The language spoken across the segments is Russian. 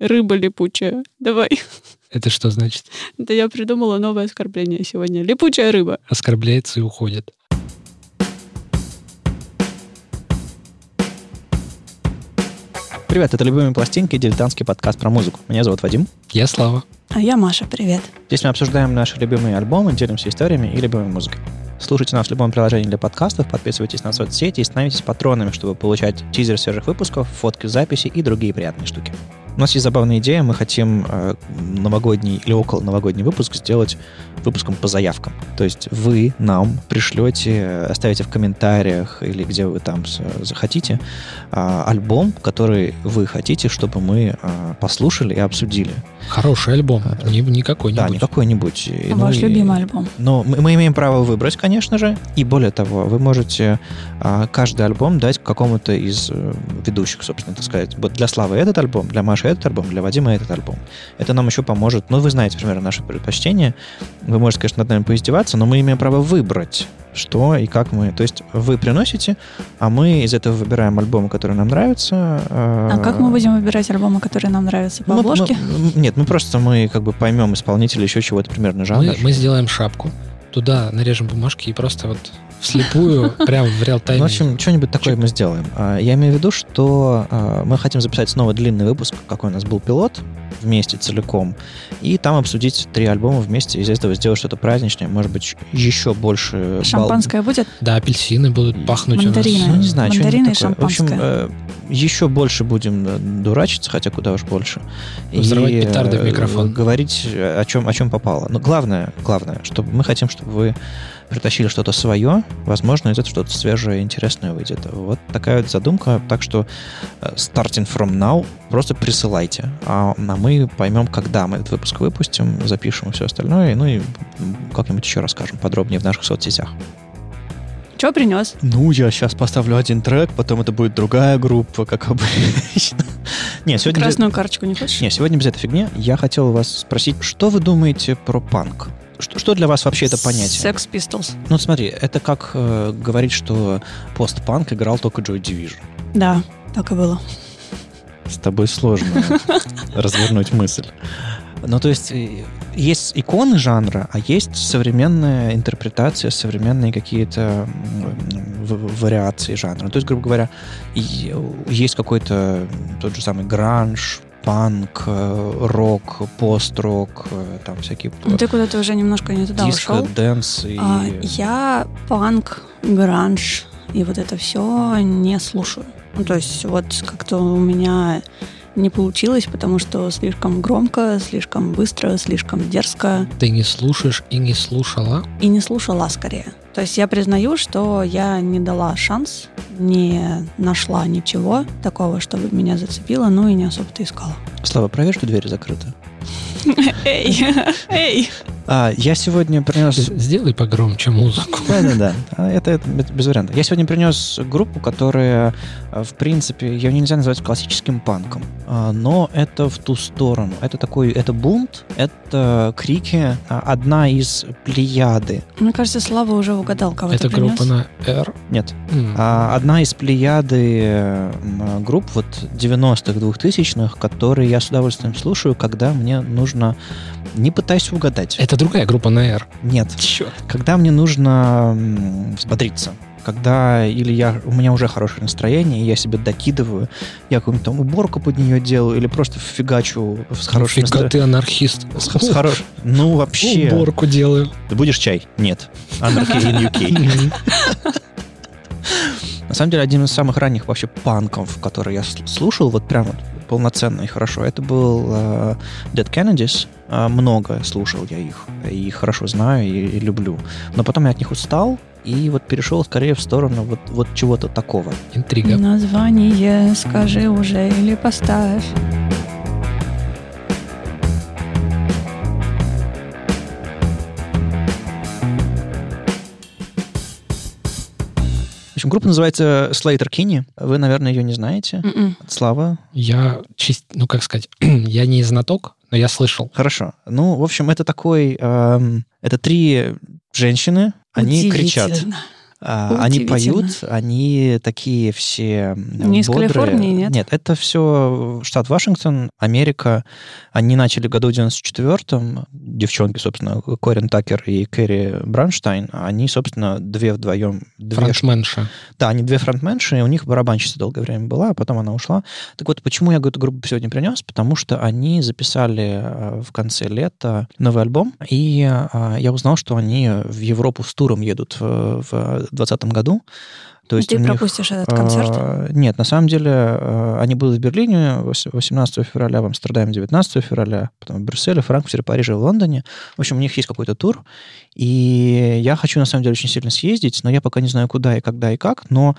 Рыба липучая. Давай. Это что значит? Да я придумала новое оскорбление сегодня. Липучая рыба. Оскорбляется и уходит. Привет, это «Любимые пластинки» дилетантский подкаст про музыку. Меня зовут Вадим. Я Слава. А я Маша, привет. Здесь мы обсуждаем наши любимые альбомы, делимся историями и любимой музыкой. Слушайте нас в любом приложении для подкастов, подписывайтесь на соцсети и становитесь патронами, чтобы получать тизер свежих выпусков, фотки записи и другие приятные штуки. У нас есть забавная идея, мы хотим э, новогодний или около новогодний выпуск сделать выпуском по заявкам. То есть вы нам пришлете, оставите в комментариях или где вы там захотите э, альбом, который вы хотите, чтобы мы э, послушали и обсудили. Хороший альбом, не, не какой-нибудь. Да, не какой-нибудь. А ну, ваш и, любимый альбом. Но мы, мы имеем право выбрать, конечно же, и более того, вы можете э, каждый альбом дать какому-то из э, ведущих, собственно, так сказать. Вот для Славы этот альбом, для Маши этот альбом, для Вадима этот альбом. Это нам еще поможет. Ну, вы знаете, примерно, наши предпочтения. Вы можете, конечно, над нами поиздеваться, но мы имеем право выбрать, что и как мы. То есть вы приносите, а мы из этого выбираем альбомы, которые нам нравятся. А как мы будем выбирать альбомы, которые нам нравятся по ну, обложке? Мы, нет, мы просто мы как бы поймем исполнителя еще чего-то примерно жанр. Мы, мы сделаем шапку, туда нарежем бумажки и просто вот вслепую, прямо в реал-тайме. Ну, в общем, что-нибудь такое мы сделаем. А, я имею в виду, что а, мы хотим записать снова длинный выпуск, какой у нас был пилот, вместе целиком, и там обсудить три альбома вместе, из этого сделать что-то праздничное, может быть, еще больше... Шампанское бал... будет? Да, апельсины будут пахнуть Мандарины. у нас. Ну, не знаю, Мандарины и такое. В общем, шампанское. э, еще больше будем э, дурачиться, хотя куда уж больше. Взрывать и, петарды в э, микрофон. Говорить о чем, о чем попало. Но главное, главное, чтобы мы хотим, чтобы вы притащили что-то свое, возможно, из этого что-то свежее и интересное выйдет. Вот такая вот задумка. Так что э, starting from now просто присылайте. А, а мы поймем, когда мы этот выпуск выпустим, запишем и все остальное, ну и как-нибудь еще расскажем подробнее в наших соцсетях. Что принес? Ну, я сейчас поставлю один трек, потом это будет другая группа, как обычно. Не, сегодня... Красную карточку не хочешь? Не, сегодня без этой фигни. Я хотел вас спросить, что вы думаете про панк? Что, что для вас вообще это понятие? Sex Pistols. Ну, смотри, это как э, говорить, что постпанк играл только Joy Division. Да, так и было. С тобой сложно развернуть мысль. Ну, то есть, есть иконы жанра, а есть современная интерпретация, современные какие-то вариации жанра. То есть, грубо говоря, есть какой-то тот же самый гранж, панк, рок, пост-рок, там всякие... Ну, ты куда-то уже немножко не туда диско, ушел. dance и... А, я панк, гранж и вот это все не слушаю. Ну, то есть вот как-то у меня не получилось, потому что слишком громко, слишком быстро, слишком дерзко. Ты не слушаешь и не слушала? И не слушала скорее. То есть я признаю, что я не дала шанс, не нашла ничего такого, чтобы меня зацепило, ну и не особо-то искала. Слава, проверь, что дверь закрыта. Эй, эй. А, я сегодня принес... Сделай погромче музыку. Да-да-да, это, это без вариантов. Я сегодня принес группу, которая, в принципе, ее нельзя назвать классическим панком, а, но это в ту сторону. Это такой, это бунт, это крики, а, одна из плеяды. Мне кажется, Слава уже угадал, кого Это группа на R? Нет. А, Одна из плеяды групп вот 90-х, 2000-х, которые я с удовольствием слушаю, когда мне нужно... Не пытайся угадать. Это другая группа на R. Нет. Черт. Когда мне нужно взбодриться, когда или я, у меня уже хорошее настроение, я себе докидываю, я какую-нибудь там уборку под нее делаю, или просто фигачу с хорошим Фига настроением. ты анархист. С, с хорош- Ну, вообще. Уборку делаю. Ты будешь чай? Нет. Anarchy in UK. На самом деле, один из самых ранних вообще панков, который я слушал, вот прям вот полноценно и хорошо, это был э, Dead Kennedys. Э, много слушал я их, и хорошо знаю, и, и люблю. Но потом я от них устал, и вот перешел скорее в сторону вот, вот чего-то такого. Интрига. Название скажи уже или поставь. Общем, группа называется Slater Kinney. Вы, наверное, ее не знаете. М-м. Слава. Я чист, ну как сказать, я не знаток, но я слышал. Хорошо. Ну, в общем, это такой... эм, это три женщины, они кричат. Удивительно. А, Они поют, они такие все Не из бодрые. Калифорнии, нет? Нет, это все штат Вашингтон, Америка. Они начали в году в 94-м. Девчонки, собственно, Корин Такер и Кэрри Бранштайн, они, собственно, две вдвоем... Две Фронтменша. Да, они две фронтменши, и у них барабанщица долгое время была, а потом она ушла. Так вот, почему я эту группу сегодня принес? Потому что они записали э, в конце лета новый альбом, и э, я узнал, что они в Европу с туром едут в 2020 году. То есть Ты у них, пропустишь этот концерт? э, Нет, на самом деле э, они будут в Берлине вос- 18 февраля, в Амстердаме 19 февраля, потом в Брюсселе, Франкфурте, Париже, в Лондоне. В общем, у них есть какой-то тур, и я хочу, на самом деле, очень сильно съездить, но я пока не знаю, куда и когда и как, но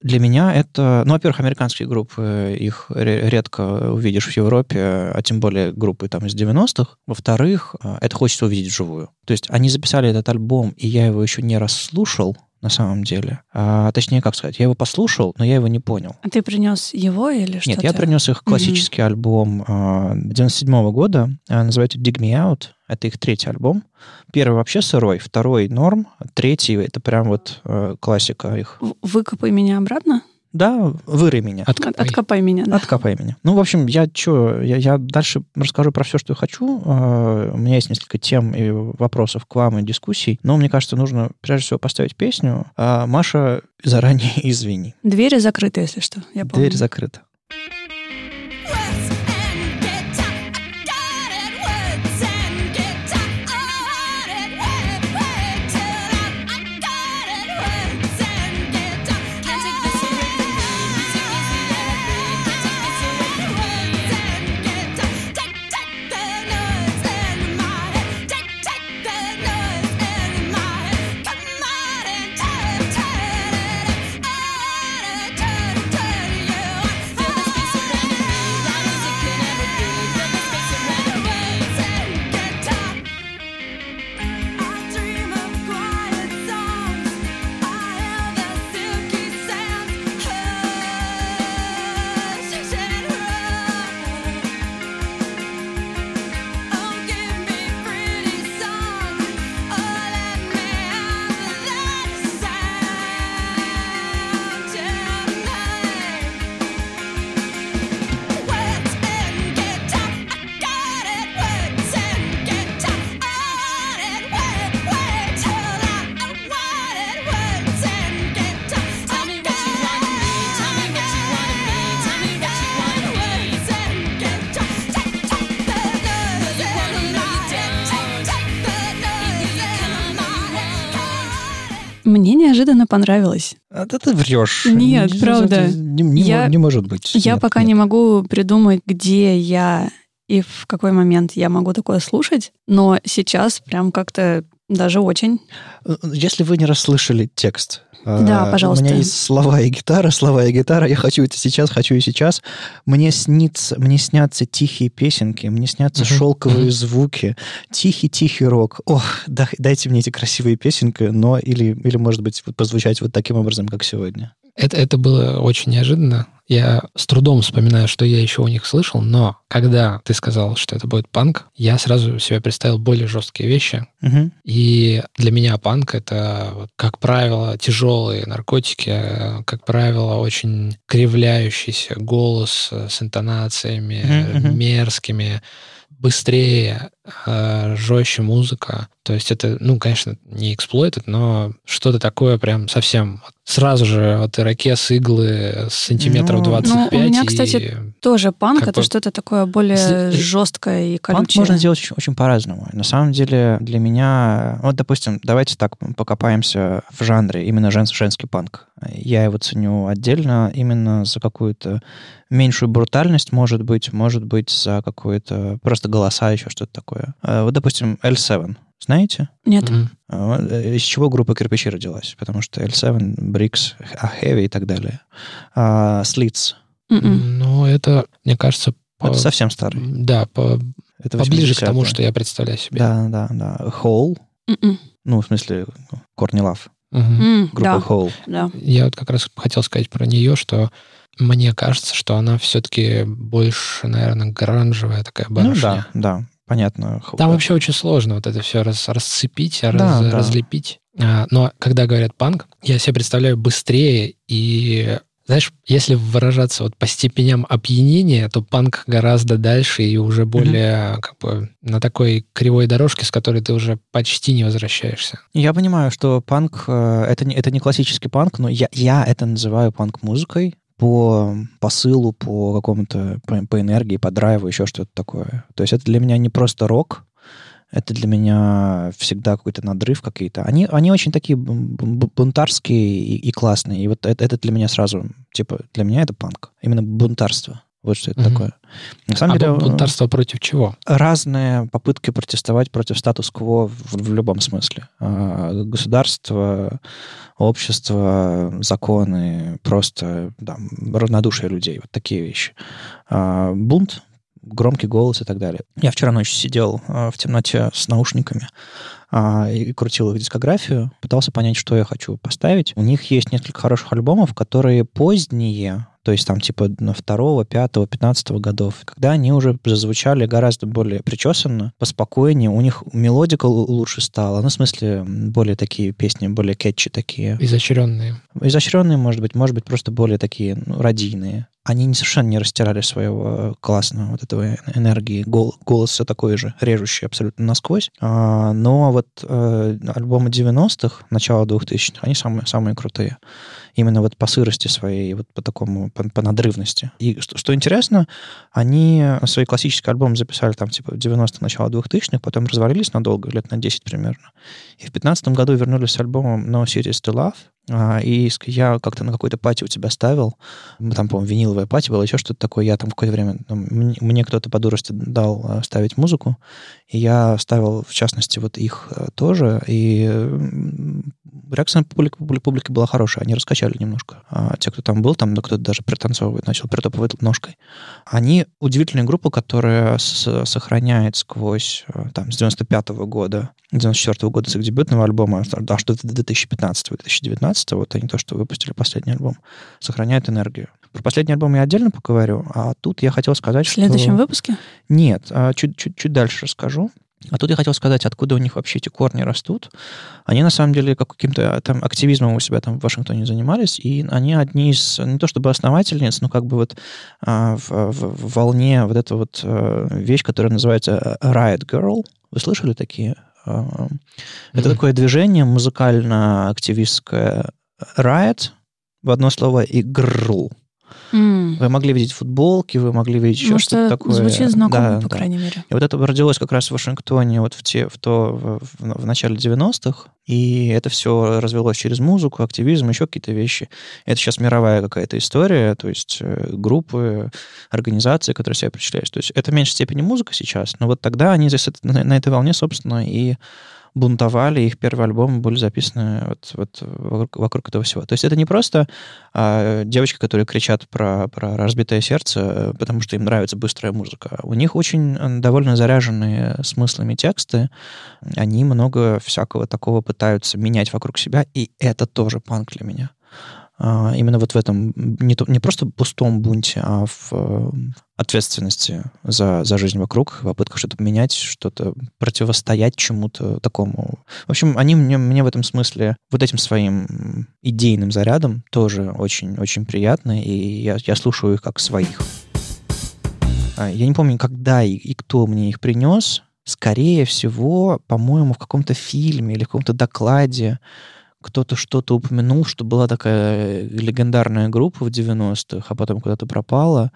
для меня это, ну, во-первых, американские группы, их ре- редко увидишь в Европе, а тем более группы там из 90-х. Во-вторых, э, это хочется увидеть вживую. То есть они записали этот альбом, и я его еще не раз слушал, на самом деле. А, точнее, как сказать, я его послушал, но я его не понял. А ты принес его или что? Нет, я принес их классический альбом а, 97 года, а, называется Dig Me Out. Это их третий альбом. Первый вообще сырой, второй норм, третий это прям вот э, классика их. Выкопай меня обратно? Да, выры меня. Откопай. Откопай меня, да. Откопай меня. Ну, в общем, я что, я, я дальше расскажу про все, что я хочу. Э, У меня есть несколько тем и вопросов к вам и дискуссий, но мне кажется, нужно прежде всего поставить песню. А, Маша, заранее извини. Двери закрыты, если что. Я помню. Дверь закрыта. Неожиданно понравилось. А да ты врешь. Нет, Не- правда. Не, не Я- не может быть. Я Нет, пока нет. не могу придумать, где я и в какой момент я могу такое слушать, но сейчас прям как-то даже очень. Если вы не расслышали текст, Да, а, пожалуйста. У меня есть слова и гитара, слова и гитара. Я хочу это сейчас, хочу и сейчас. Мне снится, мне снятся тихие песенки, мне снятся Мгм, шелковые мгм. звуки, тихий-тихий рок. Ох, да- дайте мне эти красивые песенки, но или, или может быть, вот позвучать вот таким образом, как сегодня. Это, это было очень неожиданно. Я с трудом вспоминаю, что я еще у них слышал, но когда ты сказал, что это будет панк, я сразу себе представил более жесткие вещи. Мгм. И для меня панк — это, как правило, тяжелые наркотики, э, как правило, очень кривляющийся голос э, с интонациями мгм. мерзкими, быстрее, э, жестче музыка. То есть это, ну, конечно, не эксплойт, но что-то такое прям совсем сразу же вот ирокез, иглы сантиметров Ну, 25. ну, у меня, и- кстати, Тоже панк Как это бы- что-то такое более Если- жесткое и Панк колючее. можно сделать очень, очень по-разному. На самом деле для меня... Вот, допустим, давайте так покопаемся в жанре именно жен- женский панк. Я его ценю отдельно именно за какую-то меньшую брутальность, может быть, может быть, за какое-то просто голоса, еще что-то такое. А, Вот, допустим, L7. Знаете? Нет. А, э, Из чего группа «Кирпичи» родилась? Потому что L7, Bricks, а Heavy и так далее. А, Slits. М-м. Ну, это, мне кажется, по- Это совсем старый. да, по- Это поближе к тому, 80-е. что я представляю себе. Да, да, да. Hole. М-м. Ну, в смысле, Корни Лав. Мгм. М, Группа Да, Hole. да. Я вот как раз хотел сказать про нее, что мне кажется, что она все-таки больше, наверное, гранжевая такая Ну барышня. да, да, понятно. Там вообще очень сложно вот это все раз, расцепить, Да, раз- да. разлепить. А, но когда говорят панк, я себе представляю быстрее и знаешь, если выражаться вот по степеням опьянения, то панк гораздо дальше и уже более mm-hmm. как бы на такой кривой дорожке, с которой ты уже почти не возвращаешься. Я понимаю, что панк э, это не, это не классический панк, но я, я это называю панк-музыкой по посылу, по какому-то, по, по энергии, по драйву, еще что-то такое. То есть это для меня не просто рок, это для меня всегда какой-то надрыв какие-то. Они, они очень такие бунтарские и, и классные. И вот это, это для меня сразу, типа, для меня это панк. Именно бунтарство. Вот что это угу. такое. На самом а деле, бунтарство против чего? Разные попытки протестовать против статус-кво в, в любом смысле. А, государство, общество, законы, просто да, равнодушие людей. Вот такие вещи. А, бунт громкий голос и так далее. Я вчера ночью сидел э, в темноте с наушниками а, и крутил их дискографию, пытался понять, что я хочу поставить. У них есть несколько хороших альбомов, которые поздние, то есть там типа на второго, пятого, пятнадцатого годов, когда они уже зазвучали гораздо более причесанно, поспокойнее, у них мелодика лучше стала, ну, в смысле, более такие песни, более кетчи такие. Изощренные. Изощренные, может быть, может быть, просто более такие ну, радийные они совершенно не растирали своего классного вот этого энергии. Гол, голос все такой же, режущий абсолютно насквозь. А, но вот э, альбомы 90-х, начала 2000-х, они самые, самые крутые. Именно вот по сырости своей, вот по такому, по, по надрывности. И что, что интересно, они свои классические альбомы записали там типа в 90-х, начало 2000-х, потом развалились надолго, лет на 10 примерно. И в 15 году вернулись с альбомом No Cities to Love, а, и я как-то на какой-то пати у тебя ставил, там, по-моему, виниловая пати была, еще что-то такое. Я там какое-то время, ну, мне, кто-то по дурости дал а, ставить музыку, я ставил, в частности, вот их э, тоже, и реакция публики, публики была хорошая, они раскачали немножко. А те, кто там был, там да, кто-то даже пританцовывать начал, притопывать ножкой. Они удивительная группа, которая с, сохраняет сквозь, э, там, с 95 -го года, 94 -го года с их дебютного альбома, аж до 2015-2019, вот они то, что выпустили последний альбом, сохраняют энергию. Про последний альбом я отдельно поговорю, а тут я хотел сказать, что... В следующем что... выпуске? Нет, а чуть-чуть дальше расскажу. А тут я хотел сказать, откуда у них вообще эти корни растут. Они на самом деле как каким-то там активизмом у себя там в Вашингтоне занимались, и они одни из, не то чтобы основательниц, но как бы вот а, в, в, в волне вот эта вот а, вещь, которая называется Riot Girl. Вы слышали такие? А, mm-hmm. Это такое движение музыкально-активистское Riot в одно слово и Girl. Mm. Вы могли видеть футболки, вы могли видеть еще что-то такое. Звучит знакомо, да, по да. крайней мере. И вот это родилось как раз в Вашингтоне вот в, те, в, то, в, в начале 90-х, и это все развелось через музыку, активизм, еще какие-то вещи. Это сейчас мировая какая-то история, то есть э, группы, организации, которые себя причисляют. То есть это в меньшей степени музыка сейчас, но вот тогда они на этой волне, собственно, и бунтовали, их первые альбомы были записаны вот, вот вокруг, вокруг этого всего. То есть это не просто а, девочки, которые кричат про, про разбитое сердце, потому что им нравится быстрая музыка. У них очень э, довольно заряженные смыслами тексты, они много всякого такого пытаются менять вокруг себя, и это тоже панк для меня. А, именно вот в этом не, то, не просто пустом бунте, а в э, ответственности за, за жизнь вокруг, в попытках что-то менять, что-то противостоять чему-то такому. В общем, они мне, мне в этом смысле вот этим своим идейным зарядом тоже очень-очень приятны, и я, я слушаю их как своих. А, я не помню, когда и, и кто мне их принес. Скорее всего, по-моему, в каком-то фильме или в каком-то докладе кто-то что-то упомянул, что была такая легендарная группа в 90-х, а потом куда-то пропала.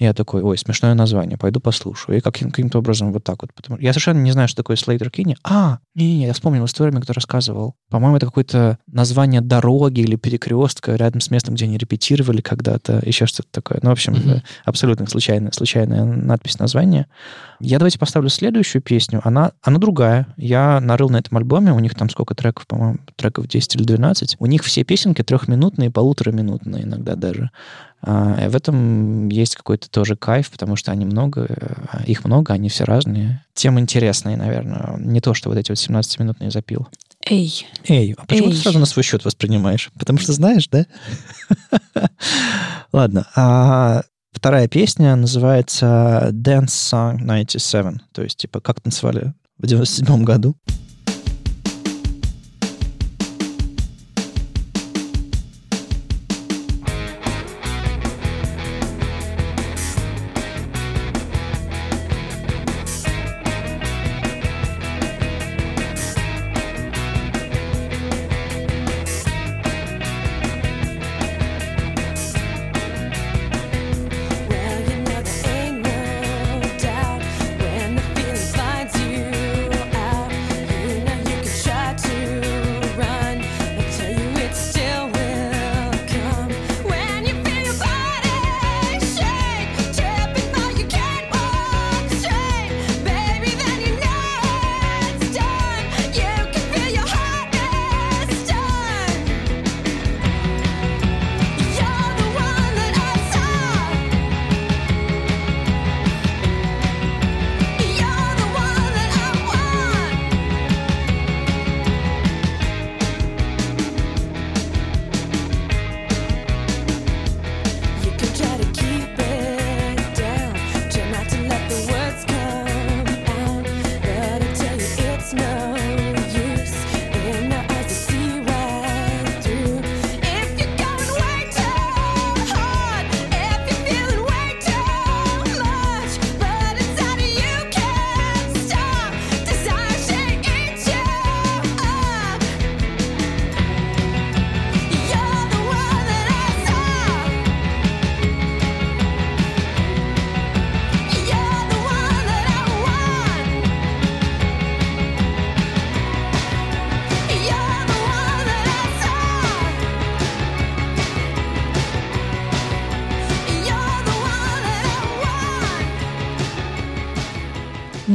Я такой, ой, смешное название, пойду послушаю. И каким- то образом вот так вот. Потому... Я совершенно не знаю, что такое Слейтер Кинни. А, не-не, я вспомнил историю, кто рассказывал. По-моему, это какое-то название дороги или перекрестка рядом с местом, где они репетировали когда-то, еще что-то такое. Ну, в общем, mm-hmm. абсолютно случайная, случайная надпись названия. Я давайте поставлю следующую песню. Она, она другая. Я нарыл на этом альбоме, у них там сколько треков, по-моему, треков 10 или 12. У них все песенки трехминутные, полутораминутные иногда даже. А, в этом есть какой-то тоже кайф, потому что они много, э, их много, они все разные. Тем интересные, наверное. Не то, что вот эти вот 17-минутные запил. Эй. Эй, а почему Эй. ты сразу на свой счет воспринимаешь? Потому что знаешь, да? Ладно. А вторая песня называется Dance Song 97. То есть, типа, как танцевали в 97 году.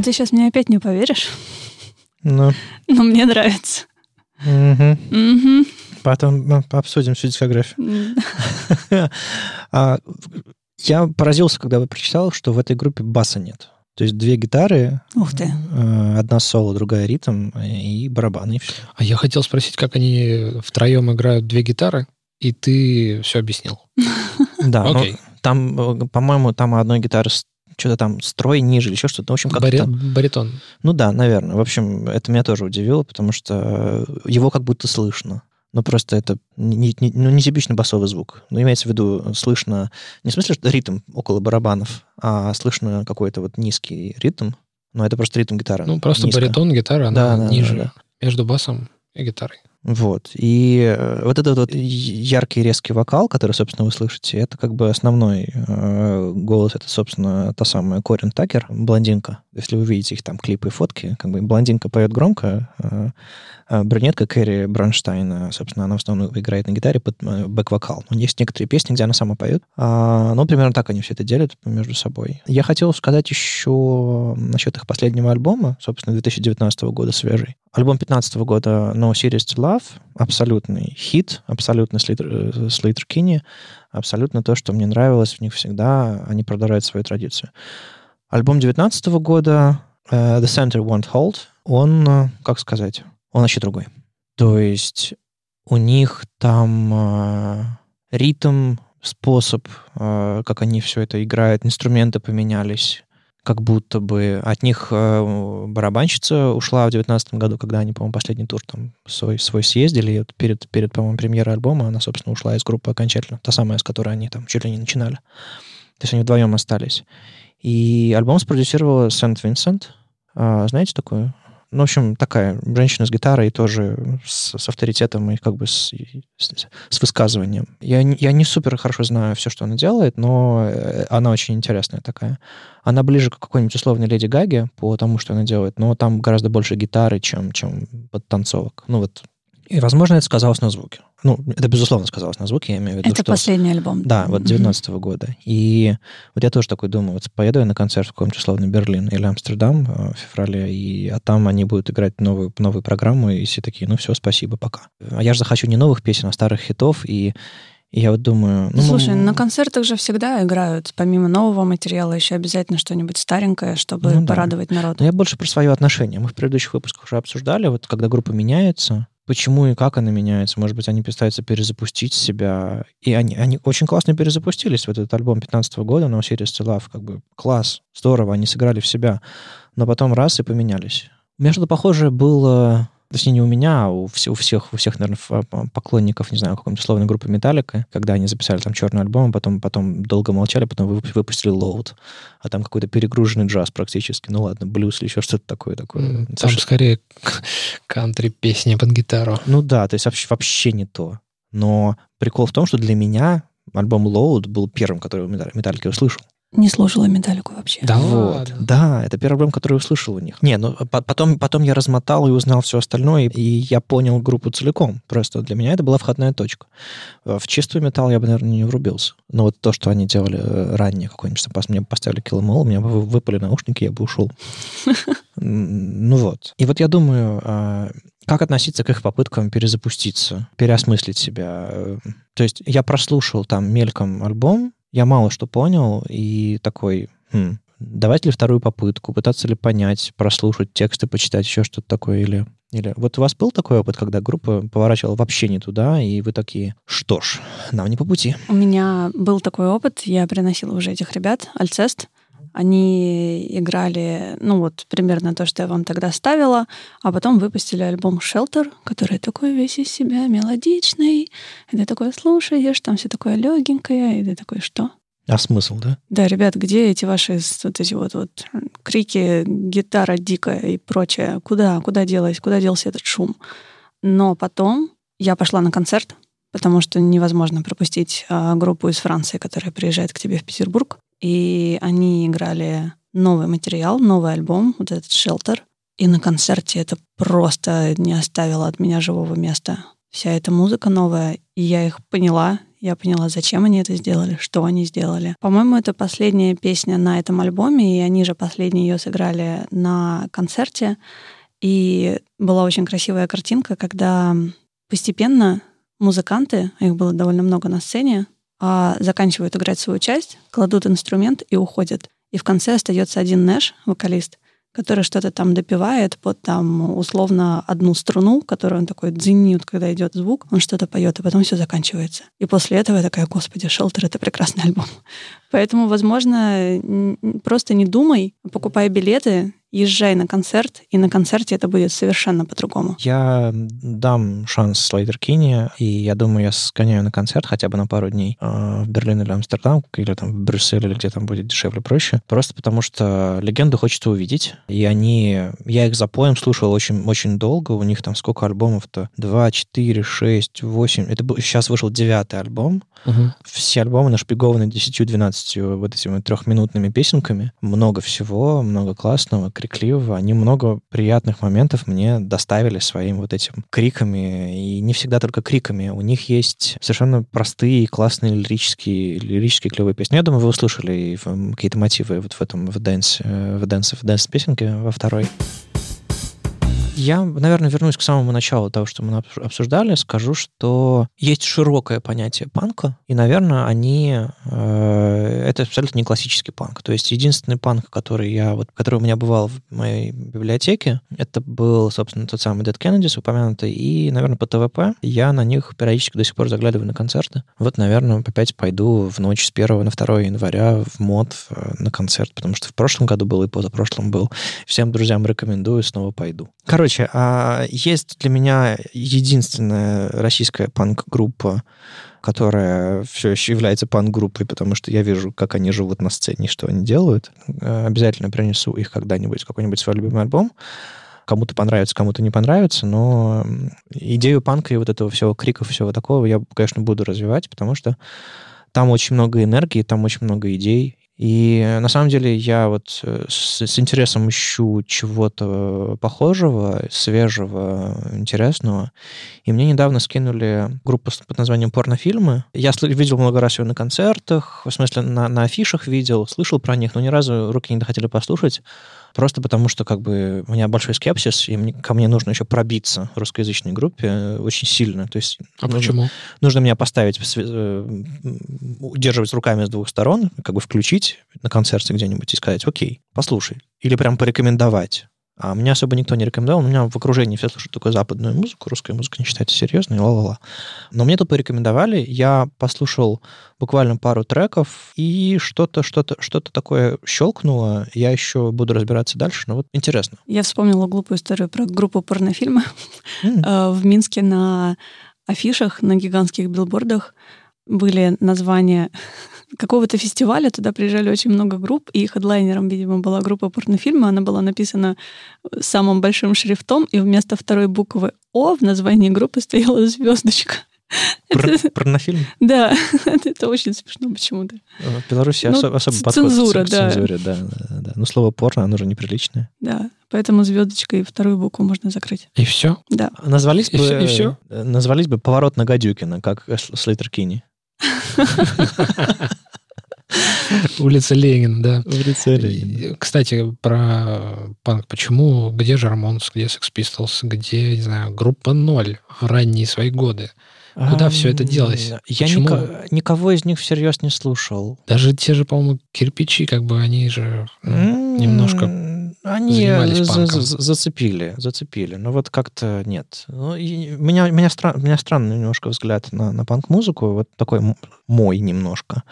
Ты сейчас мне опять не поверишь, Ну, но мне нравится. мгм. Мгм. Потом ну, обсудим всю дискографию. А, я поразился, когда вы прочитал, что в этой группе баса нет. То есть две гитары, Ух ты. э, одна соло, другая ритм и барабаны, и все. А я хотел спросить, как они втроем играют две гитары, и ты все объяснил. Да, ну, Окей. там, э, по-моему, там одной гитары что-то там строй ниже или еще что-то. Ну, в общем, как Бари-. Баритон. Ну да, наверное. В общем, это меня тоже удивило, потому что э, его как будто слышно. Но просто это не, не- ну, не типичный басовый звук. Ну, имеется в виду, слышно не в смысле, что ритм около барабанов, а слышно какой-то вот низкий ритм. Но это просто ритм гитары. Ну, просто низко. баритон, гитара, Да, она да, ниже, да, между басом и гитарой. Вот. И э, вот этот вот яркий резкий вокал, который, собственно, вы слышите, это как бы основной э, голос. Это, собственно, та самая Корин Такер, блондинка. Если вы видите их там клипы и фотки, как бы блондинка поет громко, э, а брюнетка Кэрри Бронштайн, э, собственно, она в основном играет на гитаре под э, бэк-вокал. Но есть некоторые песни, где она сама поет. А, ну, примерно так они все это делят между собой. Я хотел сказать еще насчет их последнего альбома, собственно, 2019 года, свежий. Альбом 2015 года No Serious to Love, абсолютный хит, абсолютно Слейтер Кинни, абсолютно то, что мне нравилось в них всегда, они продолжают свою традицию. Альбом 2019 года э, The Center Won't Hold, он, э, как сказать, он вообще другой. То есть у них там э, ритм, способ, э, как они все это играют, инструменты поменялись, как будто бы от них э, барабанщица ушла в девятнадцатом году, когда они, по-моему, последний тур там свой, свой съездили, и вот перед, перед, по-моему, премьерой альбома она, собственно, ушла из группы окончательно, та самая, с которой они там чуть ли не начинали. То есть они вдвоем остались. И альбом спродюсировала Сент-Винсент. А, знаете такую? Ну, в общем, такая женщина с гитарой, тоже с, с авторитетом и как бы с, с, с высказыванием. Я, я не супер хорошо знаю все, что она делает, но э, она очень интересная такая. Она ближе к какой-нибудь условной Леди Гаге по тому, что она делает, но там гораздо больше гитары, чем, чем подтанцовок. Ну вот. И, возможно, это сказалось на звуке. Ну, это, безусловно, сказалось на звуке, я имею в виду, Это что... последний альбом. Да, вот Мгм. 19 года. И вот я тоже такой думаю, вот поеду я на концерт в каком-нибудь условно Берлин или Амстердам э, в феврале, и, а там они будут играть новую, новую программу, и все такие, ну все, спасибо, пока. А я же захочу не новых песен, а старых хитов, и, и я вот думаю... Ну, Слушай, м, на концертах же всегда играют, помимо нового материала, еще обязательно что-нибудь старенькое, чтобы Ну да. порадовать народ. Но я больше про свое отношение. Мы в предыдущих выпусках уже обсуждали, вот когда группа меняется, почему и как она меняется. Может быть, они пытаются перезапустить себя. И они, они очень классно перезапустились в этот альбом 15 года, No Serious to Love. Как бы класс, здорово, они сыграли в себя. Но потом раз и поменялись. У меня что-то похожее было Точнее, не у меня, а у, вс- у всех, у всех, наверное, поклонников, не знаю, какой-нибудь условной группы Металлика, когда они записали там черный альбом, а потом, потом долго молчали, потом вып- выпустили Load, а там какой-то перегруженный джаз практически. Ну ладно, блюз или еще что-то такое. такое. Там Совершенно- скорее кантри-песня под гитару. Ну да, то есть вообще, вообще не то. Но прикол в том, что для меня альбом Load был первым, который в Металлике услышал. Не слушала металлику вообще. Да Вот. Да, это первый альбом, который я услышал у них. Не, ну по- потом, потом я размотал и узнал все остальное, и я понял группу целиком. Просто для меня это была входная точка. Э, В чистую металл я бы, наверное, не врубился. Но вот то, что они делали э, ранее, какой-нибудь запас, мне бы поставили Kill 'Em All, меня бы вы- выпали наушники, я бы ушел. Ну вот. И вот я думаю, а, как относиться к их попыткам перезапуститься, переосмыслить себя. Э, То есть я прослушал там мельком альбом, я мало что понял, и такой, хм, давать ли вторую попытку, пытаться ли понять, прослушать тексты, почитать еще что-то такое, или... Или вот у вас был такой опыт, когда группа поворачивала вообще не туда, и вы такие, что ж, нам не по пути. У меня был такой опыт, я приносила уже этих ребят, Альцест. Они играли, ну вот, примерно то, что я вам тогда ставила, а потом выпустили альбом Shelter, который такой весь из себя мелодичный, и ты такой слушаешь, там все такое легенькое, и ты такой, что? А смысл, да? Да, ребят, где эти ваши вот эти вот, вот крики, гитара дикая и прочее? Куда, куда делась, куда делся этот шум? Но потом я пошла на концерт, потому что невозможно пропустить а, группу из Франции, которая приезжает к тебе в Петербург. И они играли новый материал, новый альбом, вот этот «Shelter». И на концерте это просто не оставило от меня живого места. Вся эта музыка новая, и я их поняла, я поняла, зачем они это сделали, что они сделали. По-моему, это последняя песня на этом альбоме, и они же последние ее сыграли на концерте. И была очень красивая картинка, когда постепенно музыканты, их было довольно много на сцене, а заканчивают играть свою часть, кладут инструмент и уходят. И в конце остается один Нэш, вокалист, который что-то там допивает под там условно одну струну, которую он такой дзиньют, когда идет звук, он что-то поет, и потом все заканчивается. И после этого я такая, господи, Шелтер — это прекрасный альбом. Поэтому, возможно, просто не думай, покупай билеты езжай на концерт, и на концерте это будет совершенно по-другому. Я дам шанс Слайдер Кине, и я думаю, я сгоняю на концерт хотя бы на пару дней э, в Берлин или Амстердам, или там в Брюссель, или где там будет дешевле, проще. Просто потому что легенду хочется увидеть, и они... Я их за поем слушал очень, очень долго, у них там сколько альбомов-то? Два, четыре, шесть, восемь. Это был, сейчас вышел девятый альбом. Угу. Все альбомы нашпигованы 10-12 вот этими трехминутными песенками. Много всего, много классного, крикливого. Они много приятных моментов мне доставили своим вот этим криками. И не всегда только криками. У них есть совершенно простые, классные лирические, лирические клевые песни. Я думаю, вы услышали какие-то мотивы вот в этом, в dance, э, в dance, в dance-песенке во второй. Я, наверное, вернусь к самому началу того, что мы обсуждали, скажу, что есть широкое понятие панка, и, наверное, они... Э, это абсолютно не классический панк. То есть единственный панк, который я вот, который у меня бывал в моей библиотеке, это был, собственно, тот самый Dead Kennedys, упомянутый, и, наверное, по ТВП я на них периодически до сих пор заглядываю на концерты. Вот, наверное, опять пойду в ночь с 1 на 2 января в MOD э, на концерт, потому что в прошлом году был и позапрошлом был. Всем друзьям рекомендую, снова пойду. Короче, Короче, а есть для меня единственная российская панк-группа, которая все еще является панк-группой, потому что я вижу, как они живут на сцене что они делают. Э, обязательно принесу их когда-нибудь какой-нибудь свой любимый альбом. Кому-то понравится, кому-то не понравится, но идею панка и вот этого всего криков, всего такого я, конечно, буду развивать, потому что там очень много энергии, там очень много идей, и на самом деле я вот э, с, с интересом ищу чего-то похожего, свежего, интересного. И мне недавно скинули группу под названием «Порнофильмы». Я видел много раз ее на концертах, в смысле на, на афишах видел, слышал про них, но ни разу руки не доходили послушать. Просто потому, что как бы у меня большой скепсис, и мне, ко мне нужно еще пробиться в русскоязычной группе э, очень сильно. То есть а нужно, почему? Нужно меня поставить, э, удерживать руками с двух сторон, как бы включить на концерте где-нибудь и сказать, окей, послушай. Или прям порекомендовать. А меня особо никто не рекомендовал. У меня в окружении все слушают только западную музыку. Русская музыка не считается серьезной, ла-ла-ла. Но мне тут порекомендовали. Я послушал буквально пару треков, и что-то, что-то, что-то такое щелкнуло. Я еще буду разбираться дальше, но вот интересно. Я вспомнила глупую историю про группу порнофильма. Mm. в Минске на афишах, на гигантских билбордах были названия какого-то фестиваля, туда приезжали очень много групп, и хедлайнером, видимо, была группа порнофильма, она была написана самым большим шрифтом, и вместо второй буквы О в названии группы стояла звездочка. Про, это, порнофильм? Да, это, это очень смешно почему-то. В Беларуси ну, особо, особо цензура, к, да. цензуре, да, да, да. Ну, слово порно, оно же неприличное. Да, поэтому звездочкой вторую букву можно закрыть. И все? Да. Назвались и бы, все, и все? Назвались бы «Поворот на Гадюкина», как Слейтер Кини. Улица Ленина, да. Улица Ленина. Кстати, про панк. Почему? Где же Рамонс, где Sex Pistols, где, не знаю, группа Ноль в ранние свои годы? Куда а, все это делось? Я никого, никого из них всерьез не слушал. Даже те же, по-моему, кирпичи, как бы они же ну, немножко они за зацепили, зацепили. Но вот как-то нет. Ну, и меня, меня, стран, меня странный немножко взгляд на, на панк-музыку, вот такой мой немножко.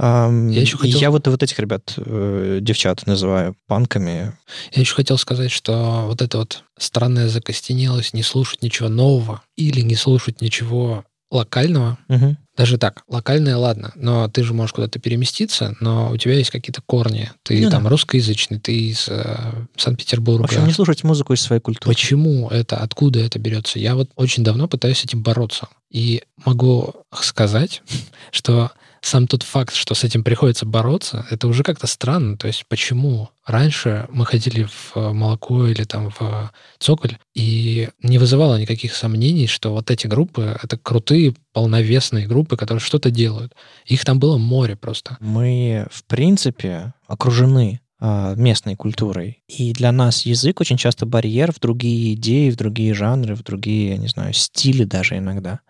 Я еще хотел... Я вот, вот этих ребят, э, девчат, называю панками. Я еще хотел сказать, что вот это вот странная закостенелость, не слушать ничего нового или не слушать ничего локального, угу. Даже так, локальное, ладно, но ты же можешь куда-то переместиться, но у тебя есть какие-то корни. Ты ну, там да. русскоязычный, ты из э, Санкт-Петербурга. В общем, не слушать музыку из своей культуры. Почему это, откуда это берется? Я вот очень давно пытаюсь с этим бороться. И могу сказать, что сам тот факт, что с этим приходится бороться, это уже как-то странно. То есть почему раньше мы ходили в э, молоко или там в цоколь, и не вызывало никаких сомнений, что вот эти группы — это крутые, полновесные группы, которые что-то делают. Их там было море просто. Мы, в принципе, окружены а, местной культурой. И для нас язык очень часто барьер в другие идеи, в другие жанры, в другие, не знаю, стили даже иногда.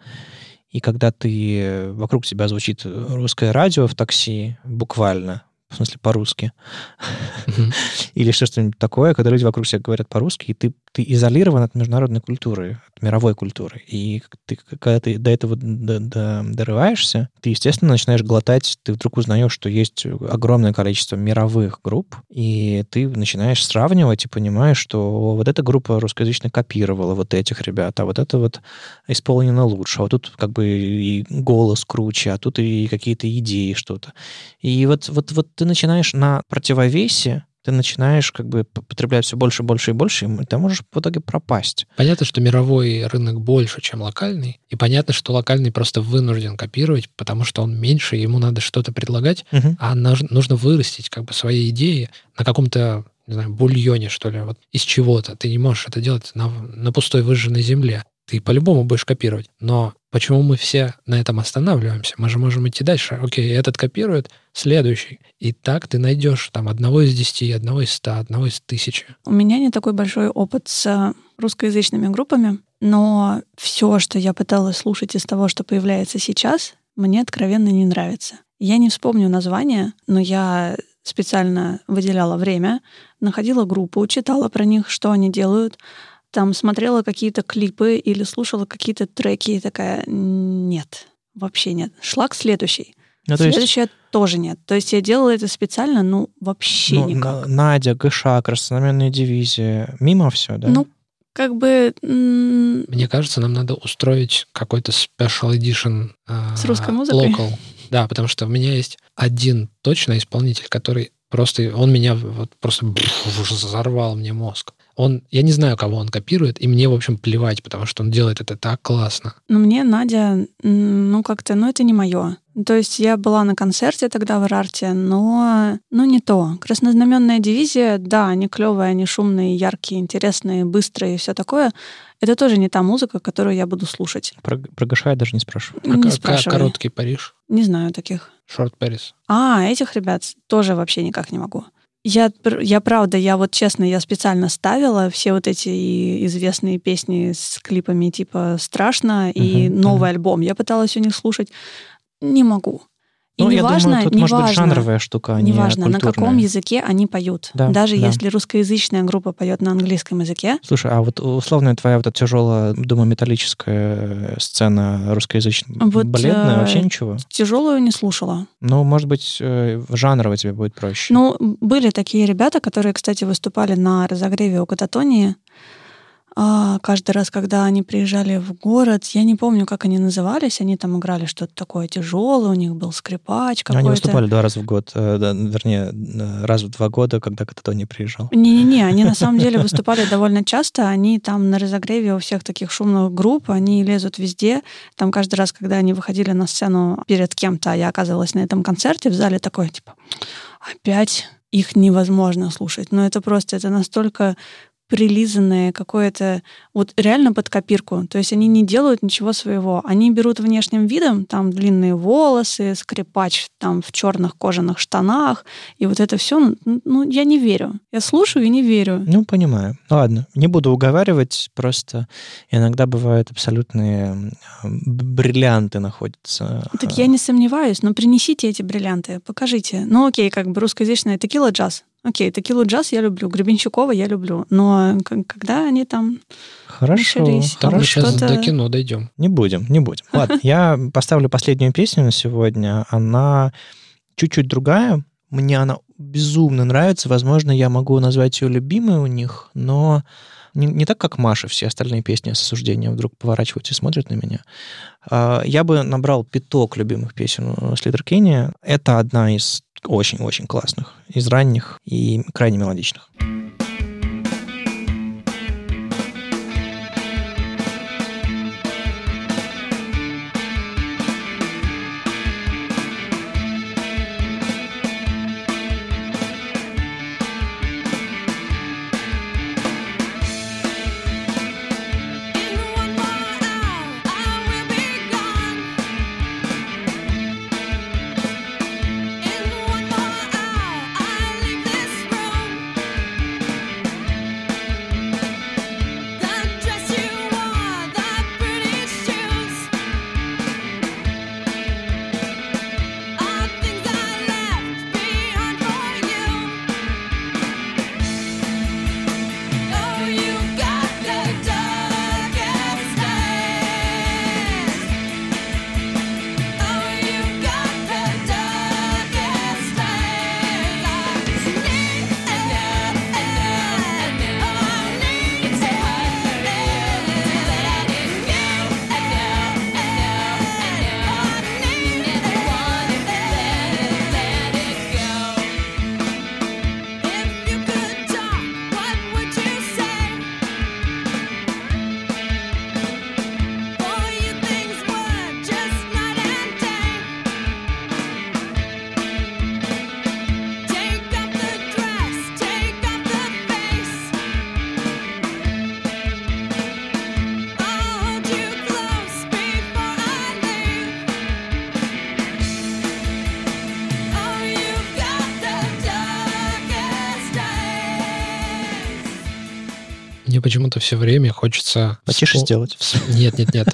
И когда ты вокруг тебя звучит русское радио в такси, буквально, в смысле по-русски, или что-нибудь такое, когда люди вокруг себя говорят по-русски, и ты, ты изолирован от международной культуры, мировой культуры. И ты, когда ты до этого до, до, дорываешься, ты, естественно, начинаешь глотать, ты вдруг узнаешь, что есть огромное количество мировых групп, и ты начинаешь сравнивать и понимаешь, что вот эта группа русскоязычно копировала вот этих ребят, а вот это вот исполнено лучше, а вот тут как бы и голос круче, а тут и какие-то идеи, что-то. И вот, вот, вот ты начинаешь на противовесе ты начинаешь как бы потреблять все больше, больше и больше, и ты можешь в итоге пропасть. Понятно, что мировой рынок больше, чем локальный, и понятно, что локальный просто вынужден копировать, потому что он меньше, ему надо что-то предлагать, угу. а нужно вырастить как бы свои идеи на каком-то не знаю, бульоне, что ли, вот из чего-то. Ты не можешь это делать на, на пустой выжженной земле. Ты по-любому будешь копировать. Но Почему мы все на этом останавливаемся? Мы же можем идти дальше. Окей, этот копирует, следующий. И так ты найдешь там одного из десяти, одного из ста, одного из тысячи. У меня не такой большой опыт с русскоязычными группами, но все, что я пыталась слушать из того, что появляется сейчас, мне откровенно не нравится. Я не вспомню название, но я специально выделяла время, находила группу, читала про них, что они делают, там смотрела какие-то клипы или слушала какие-то треки и такая, нет, вообще нет. Шла к следующей. Ну, Следующая есть... тоже нет. То есть я делала это специально, ну, вообще ну, никак. Надя, ГШ, Краснознаменная дивизия, мимо все, да? Ну, как бы... Мне кажется, нам надо устроить какой-то special edition э, с русской музыкой. Local. Да, потому что у меня есть один точно исполнитель, который просто... Он меня вот просто взорвал мне мозг он, я не знаю, кого он копирует, и мне, в общем, плевать, потому что он делает это так классно. Ну, мне Надя, ну, как-то, ну, это не мое. То есть я была на концерте тогда в Рарте, но, ну, не то. Краснознаменная дивизия, да, они клевые, они шумные, яркие, интересные, быстрые и все такое. Это тоже не та музыка, которую я буду слушать. Про, про Гаша я даже не спрашиваю. Не а. Короткий Париж? Не знаю таких. Шорт Парис. А, этих ребят тоже вообще никак не могу. Я, я правда, я вот честно, я специально ставила все вот эти известные песни с клипами типа «Страшно» и uh-huh, новый uh-huh. альбом. Я пыталась у них слушать. Не могу. И ну, неважно, думаю, тут не может важно, быть жанровая штука, а неважно, не на каком языке они поют. Да, Даже да. если русскоязычная группа поет на английском языке. Слушай, а вот условно твоя вот эта тяжелая, думаю, металлическая сцена русскоязычная, вот, бледная, э, вообще ничего? Тяжелую не слушала. Ну, может быть, э, жанрово тебе будет проще. Ну, были такие ребята, которые, кстати, выступали на разогреве у Кататонии а, каждый раз, когда они приезжали в город, я не помню, как они назывались, они там играли что-то такое тяжелое, у них был скрипач какой-то. Они выступали два раза в год, э, вернее, раз в два года, когда кто-то не приезжал. Не-не-не, они на самом деле выступали довольно часто, они там на разогреве у всех таких шумных групп, они лезут везде, там каждый раз, когда они выходили на сцену перед кем-то, а я оказывалась на этом концерте, в зале такое, типа, опять их невозможно слушать. Но это просто, это настолько прилизанное какое-то, вот реально под копирку. То есть они не делают ничего своего. Они берут внешним видом, там длинные волосы, скрипач там в черных кожаных штанах, и вот это все, ну, ну, я не верю. Я слушаю и не верю. Ну, понимаю. Ладно, не буду уговаривать, просто иногда бывают абсолютные бриллианты находятся. Так я не сомневаюсь, но принесите эти бриллианты, покажите. Ну, окей, как бы русскоязычная текила джаз. Окей, текилу джаз я люблю, Гребенщикова я люблю, но когда они там Хорошо, начались, хорошо. Мы сейчас до кино дойдем. Не будем, не будем. Ладно, я поставлю последнюю песню на сегодня. Она чуть-чуть другая. Мне она безумно нравится. Возможно, я могу назвать ее любимой у них, но не, не так, как Маша, все остальные песни с осуждением вдруг поворачиваются и смотрят на меня. А, я бы набрал пяток любимых песен Слидер Кенни. Это одна из очень-очень классных, из ранних и крайне мелодичных. Почему-то все время хочется... Потише вспом- сделать. Нет, нет, нет.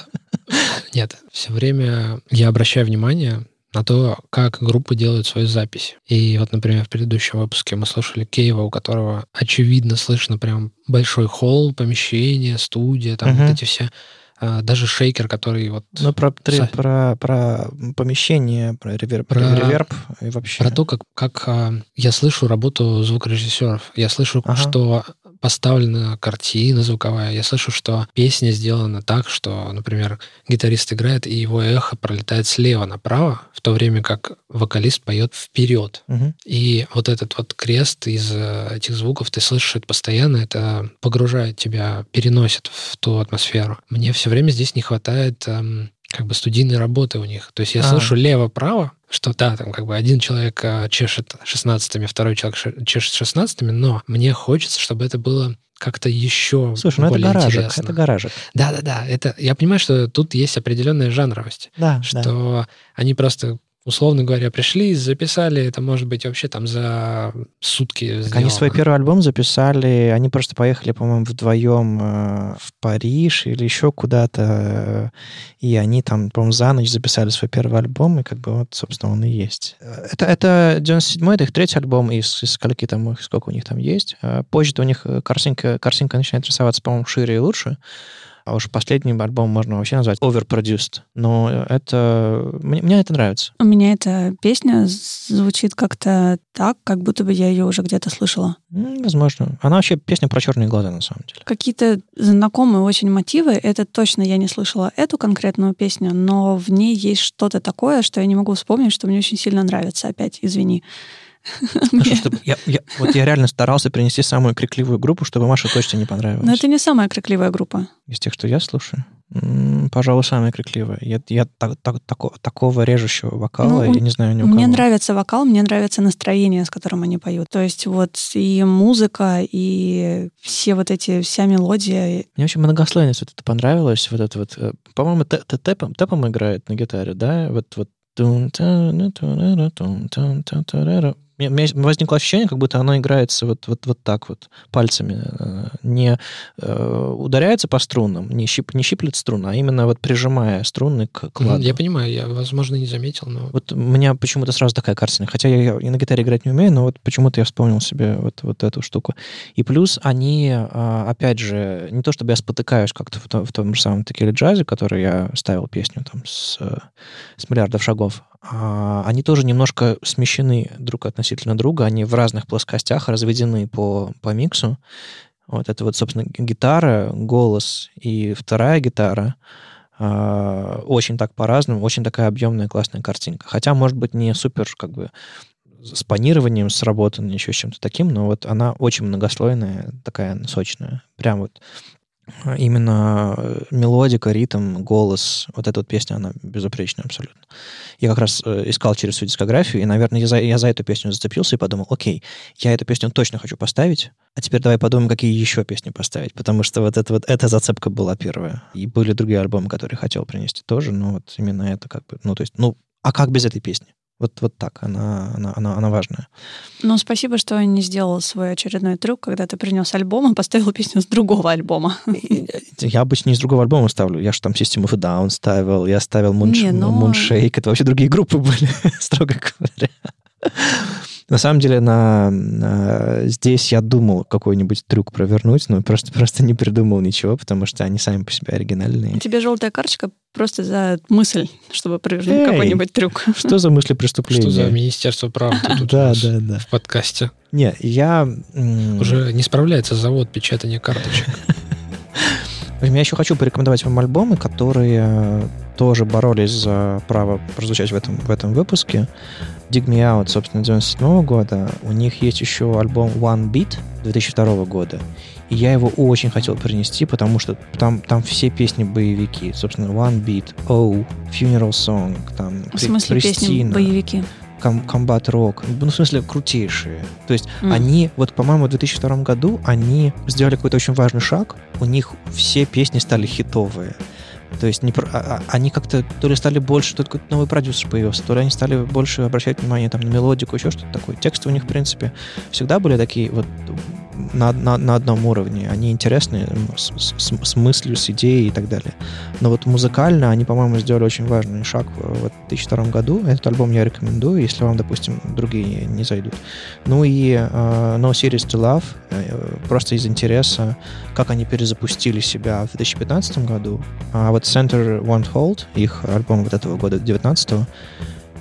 Нет, все время я обращаю внимание на то, как группы делают свою запись. И вот, например, в предыдущем выпуске мы слушали Кейва, у которого очевидно слышно прям большой холл, помещение, студия, там Мгм. вот эти все... а, Даже шейкер, который вот... Ну, про, три- про, про помещение, про реверб, Про- реверб и вообще. Про то, как, как а, я слышу работу звукорежиссеров. Я слышу, Ага. что поставлена картина звуковая. Я слышу, что песня сделана так, что, например, гитарист играет, и его эхо пролетает слева направо, в то время как вокалист поет вперед. Мгм. И вот этот вот крест из э, этих звуков, ты слышишь это постоянно, это погружает тебя, переносит в ту атмосферу. Мне все время здесь не хватает эм, как бы студийной работы у них. То есть я А. слышу лево-право, что да, там как бы один человек э, чешет шестнадцатыми, второй человек ше- чешет шестнадцатыми, но мне хочется, чтобы это было как-то еще Слушай, ну это гаражик, интересно. это гаражик. Да-да-да, это я понимаю, что тут есть определенная жанровость Да, да. что они просто, условно говоря, пришли, записали, это может быть вообще там за сутки Так сделано. они свой первый альбом записали, они просто поехали, по-моему, вдвоем э, в Париж или еще куда-то, э, и они там, по-моему, за ночь записали свой первый альбом, и как бы вот, собственно, он и есть. Э, Это, это 97-й, это их третий альбом из, из скольки там, их- сколько у них там есть. Э, Позже-то у них э, картинка, картинка начинает рисоваться, по-моему, шире и лучше. А уж последний альбом можно вообще назвать overproduced. Но это... Мне, мне это нравится. У меня эта песня звучит как-то так, как будто бы я ее уже где-то слышала. Возможно. Она вообще песня про черные глаза, на самом деле. Какие-то знакомые очень мотивы. Это точно я не слышала эту конкретную песню, но в ней есть что-то такое, что я не могу вспомнить, что мне очень сильно нравится. Опять, извини. Хорошо, чтобы я, я- вот я реально старался принести самую крикливую группу, чтобы Маше точно не понравилось. Но это не самая крикливая группа. Из тех, что я слушаю. Пожалуй, самая крикливая. Я, я так- так- тако- такого режущего вокала, Ну, я не знаю ни у Мне кого. нравится вокал, мне нравится настроение, с которым они поют. То есть вот и музыка, и все вот эти, вся мелодия. Мне очень многослойность вот это понравилось. Вот это вот, э, по-моему, Тэ- Тэ- Тэпом, Тэпом играет на гитаре, да? Вот, вот. У меня возникло ощущение, как будто оно играется вот, вот, вот так вот, пальцами. э, Не э, ударяется по струнам, не, щип, не щиплет струны, а именно вот прижимая струны к кладу. Я понимаю, я, возможно, не заметил, но... Вот у меня почему-то сразу такая картина. Хотя я и на гитаре играть не умею, но вот почему-то я вспомнил себе вот, вот эту штуку. И плюс они, а, опять же, не то чтобы я спотыкаюсь как-то в, том- в том же самом Текиле Джазе, который я ставил песню там с, с миллиардов шагов, они тоже немножко смещены друг относительно друга, они в разных плоскостях разведены по, по миксу. Вот это вот, собственно, гитара, голос и вторая гитара а, очень так по-разному, очень такая объемная классная картинка. Хотя, может быть, не супер как бы с панированием сработана, еще с чем-то таким, но вот она очень многослойная, такая сочная. Прям вот а, именно э, мелодика, ритм, голос, вот эта вот песня, она безупречная абсолютно. Я как раз э, искал через всю дискографию, и, наверное, я за, я за эту песню зацепился и подумал, окей, я эту песню точно хочу поставить, а теперь давай подумаем, какие еще песни поставить, потому что вот, это, вот эта зацепка была первая. И были другие альбомы, которые хотел принести тоже, но вот именно это как бы, ну, то есть, ну, а как без этой песни? Вот, вот так, она, она, она, она важная. Ну, спасибо, что не сделал свой очередной трюк, когда ты принес альбом и поставил песню с другого альбома. Я обычно не из другого альбома ставлю. Я же там System of a Down ставил, я ставил Не, но- Moonshake. Это вообще другие группы были, строго говоря. На самом деле, на, на- здесь я думал какой-нибудь трюк провернуть, но просто, просто не придумал ничего, потому что они сами по себе оригинальные. Тебе желтая карточка просто за мысль, чтобы провернуть Эй! какой-нибудь трюк. Что за мысли преступления? Что за Министерство правды тут Да, да, да. в подкасте? Не, я... Уже не справляется завод печатания карточек. Я еще хочу порекомендовать вам альбомы, которые тоже боролись за право прозвучать в этом, в этом выпуске. Dig Me Out, собственно, 97 года. У них есть еще альбом One Beat 2002 года. И я его очень хотел принести, потому что там, там все песни боевики. Собственно, One Beat, Oh, Funeral Song, там, В смысле песни Christina, боевики? Ком- Combat Rock. Ну, в смысле, крутейшие. То есть М. они, вот, по-моему, в 2002 году они сделали какой-то очень важный шаг. У них все песни стали хитовые. То есть не про- а- а- они как-то то ли стали больше, то ли какой-то новый продюсер появился, то ли они стали больше обращать внимание там, на мелодику, еще что-то такое. Тексты у них, в принципе, всегда были такие вот на, на, на одном уровне. Они интересны с, с, с мыслью, с идеей и так далее. Но вот музыкально они, по-моему, сделали очень важный шаг в 2002 году. Этот альбом я рекомендую, если вам, допустим, другие не зайдут. Ну и uh, No Series to Love, uh, просто из интереса, как они перезапустили себя в 2015 году. А вот Center Won't Hold, их альбом вот этого года, 19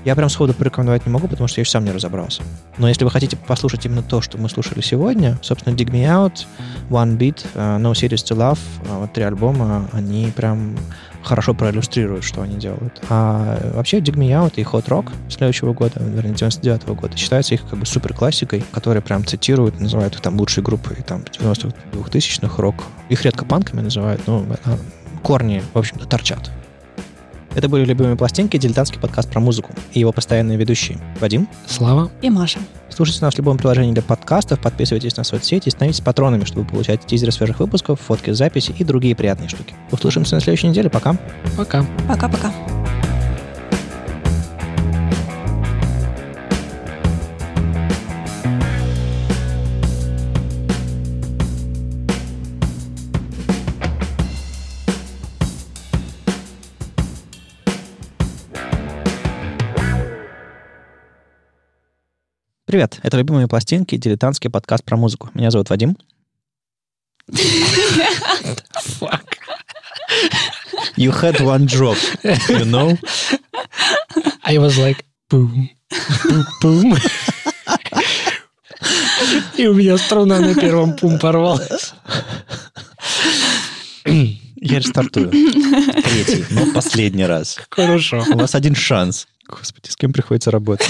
я прям сходу порекомендовать не могу, потому что я еще сам не разобрался. Но если вы хотите послушать именно то, что мы слушали сегодня, собственно, Dig Me Out, One Beat, uh, No Series to Love, uh, вот три альбома, они прям хорошо проиллюстрируют, что они делают. А вообще Dig Me Out и Hot Rock следующего года, вернее, 99 -го года, считаются их как бы супер классикой, которые прям цитируют, называют их там лучшей группой там 90-х, 2000-х рок. Их редко панками называют, но корни, в общем-то, торчат. Это были «Любимые пластинки», дилетантский подкаст про музыку. И его постоянные ведущие Вадим, Слава и Маша. Слушайте нас в любом приложении для подкастов, подписывайтесь на соцсети и становитесь патронами, чтобы получать тизеры свежих выпусков, фотки записи и другие приятные штуки. Услышимся на следующей неделе. Пока. Пока. Пока-пока. Привет, это «Любимые пластинки», дилетантский подкаст про музыку. Меня зовут Вадим. Fuck. You had one drop, you know? I was like, boom, boom, boom. И у меня струна на первом пум порвалась. Я рестартую. Третий, но последний раз. Хорошо. У вас один шанс. Господи, с кем приходится работать?